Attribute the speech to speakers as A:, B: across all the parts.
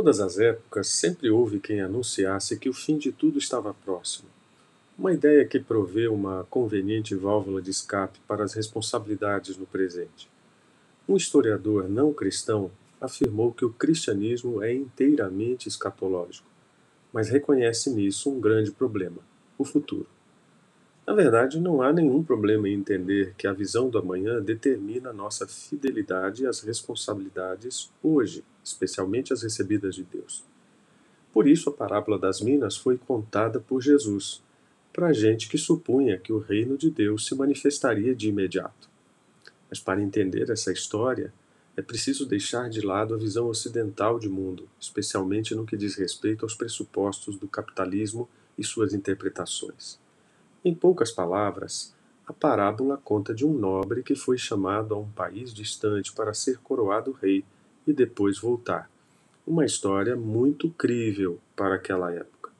A: todas as épocas sempre houve quem anunciasse que o fim de tudo estava próximo. Uma ideia que provê uma conveniente válvula de escape para as responsabilidades no presente. Um historiador não cristão afirmou que o cristianismo é inteiramente escatológico, mas reconhece nisso um grande problema: o futuro. Na verdade, não há nenhum problema em entender que a visão do amanhã determina nossa fidelidade às responsabilidades hoje, especialmente as recebidas de Deus. Por isso, a parábola das minas foi contada por Jesus, para gente que supunha que o reino de Deus se manifestaria de imediato. Mas para entender essa história, é preciso deixar de lado a visão ocidental de mundo, especialmente no que diz respeito aos pressupostos do capitalismo e suas interpretações. Em poucas palavras, a parábola conta de um nobre que foi chamado a um país distante para ser coroado rei e depois voltar. Uma história muito crível para aquela época.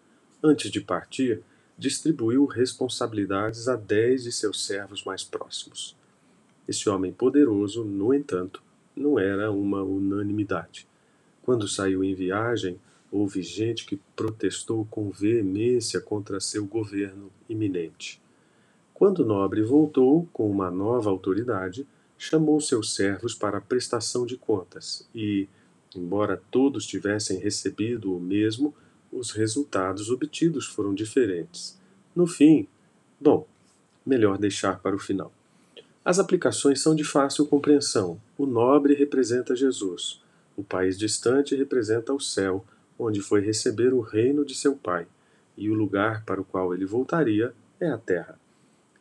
A: Antes de partir, distribuiu responsabilidades a dez de seus servos mais próximos. Esse homem poderoso, no entanto, não era uma unanimidade. Quando saiu em viagem, houve gente que protestou com veemência contra seu governo iminente. Quando o nobre voltou com uma nova autoridade, chamou seus servos para a prestação de contas e, embora todos tivessem recebido o mesmo, os resultados obtidos foram diferentes. No fim, bom, melhor deixar para o final. As aplicações são de fácil compreensão. O nobre representa Jesus. O país distante representa o céu, onde foi receber o reino de seu pai, e o lugar para o qual ele voltaria é a terra.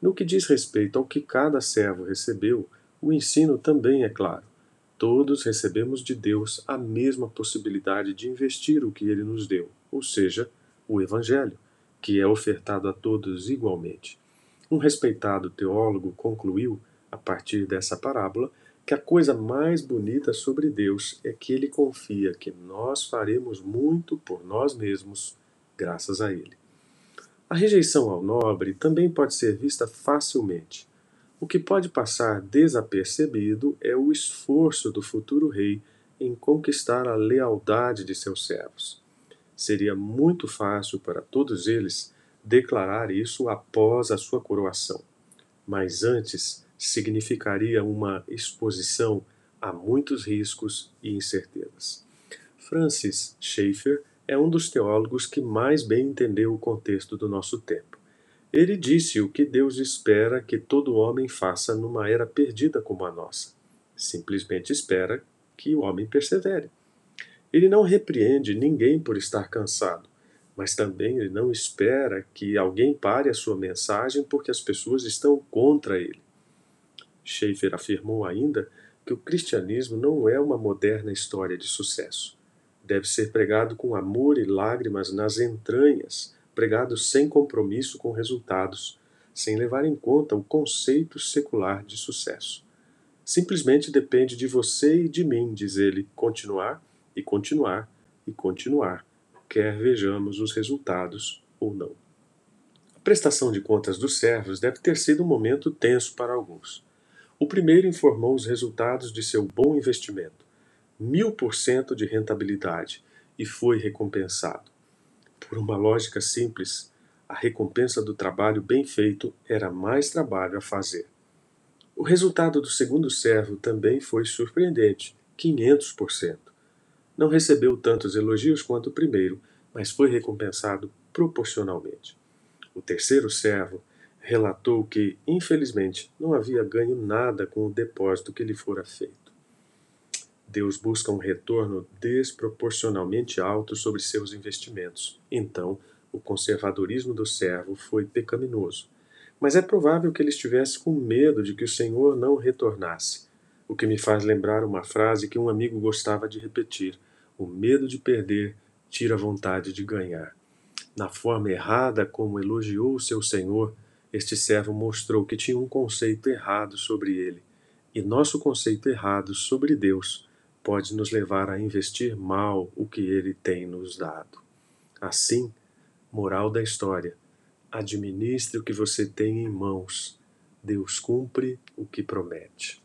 A: No que diz respeito ao que cada servo recebeu, o ensino também é claro. Todos recebemos de Deus a mesma possibilidade de investir o que ele nos deu, ou seja, o Evangelho, que é ofertado a todos igualmente. Um respeitado teólogo concluiu, a partir dessa parábola, que a coisa mais bonita sobre Deus é que ele confia que nós faremos muito por nós mesmos, graças a ele. A rejeição ao nobre também pode ser vista facilmente. O que pode passar desapercebido é o esforço do futuro rei em conquistar a lealdade de seus servos. Seria muito fácil para todos eles declarar isso após a sua coroação. Mas antes, significaria uma exposição a muitos riscos e incertezas. Francis Schaeffer é um dos teólogos que mais bem entendeu o contexto do nosso tempo. Ele disse o que Deus espera que todo homem faça numa era perdida como a nossa. Simplesmente espera que o homem persevere. Ele não repreende ninguém por estar cansado, mas também ele não espera que alguém pare a sua mensagem porque as pessoas estão contra ele. Schaeffer afirmou ainda que o cristianismo não é uma moderna história de sucesso. Deve ser pregado com amor e lágrimas nas entranhas, pregado sem compromisso com resultados, sem levar em conta o conceito secular de sucesso. Simplesmente depende de você e de mim, diz ele, continuar e continuar e continuar, quer vejamos os resultados ou não. A prestação de contas dos servos deve ter sido um momento tenso para alguns. O primeiro informou os resultados de seu bom investimento, mil por cento de rentabilidade, e foi recompensado. Por uma lógica simples, a recompensa do trabalho bem feito era mais trabalho a fazer. O resultado do segundo servo também foi surpreendente, 500%. Não recebeu tantos elogios quanto o primeiro, mas foi recompensado proporcionalmente. O terceiro servo relatou que, infelizmente, não havia ganho nada com o depósito que lhe fora feito. Deus busca um retorno desproporcionalmente alto sobre seus investimentos. Então, o conservadorismo do servo foi pecaminoso. Mas é provável que ele estivesse com medo de que o Senhor não retornasse. O que me faz lembrar uma frase que um amigo gostava de repetir: O medo de perder tira a vontade de ganhar. Na forma errada como elogiou o seu Senhor, este servo mostrou que tinha um conceito errado sobre ele, e nosso conceito errado sobre Deus pode nos levar a investir mal o que ele tem nos dado. Assim, moral da história: administre o que você tem em mãos. Deus cumpre o que promete.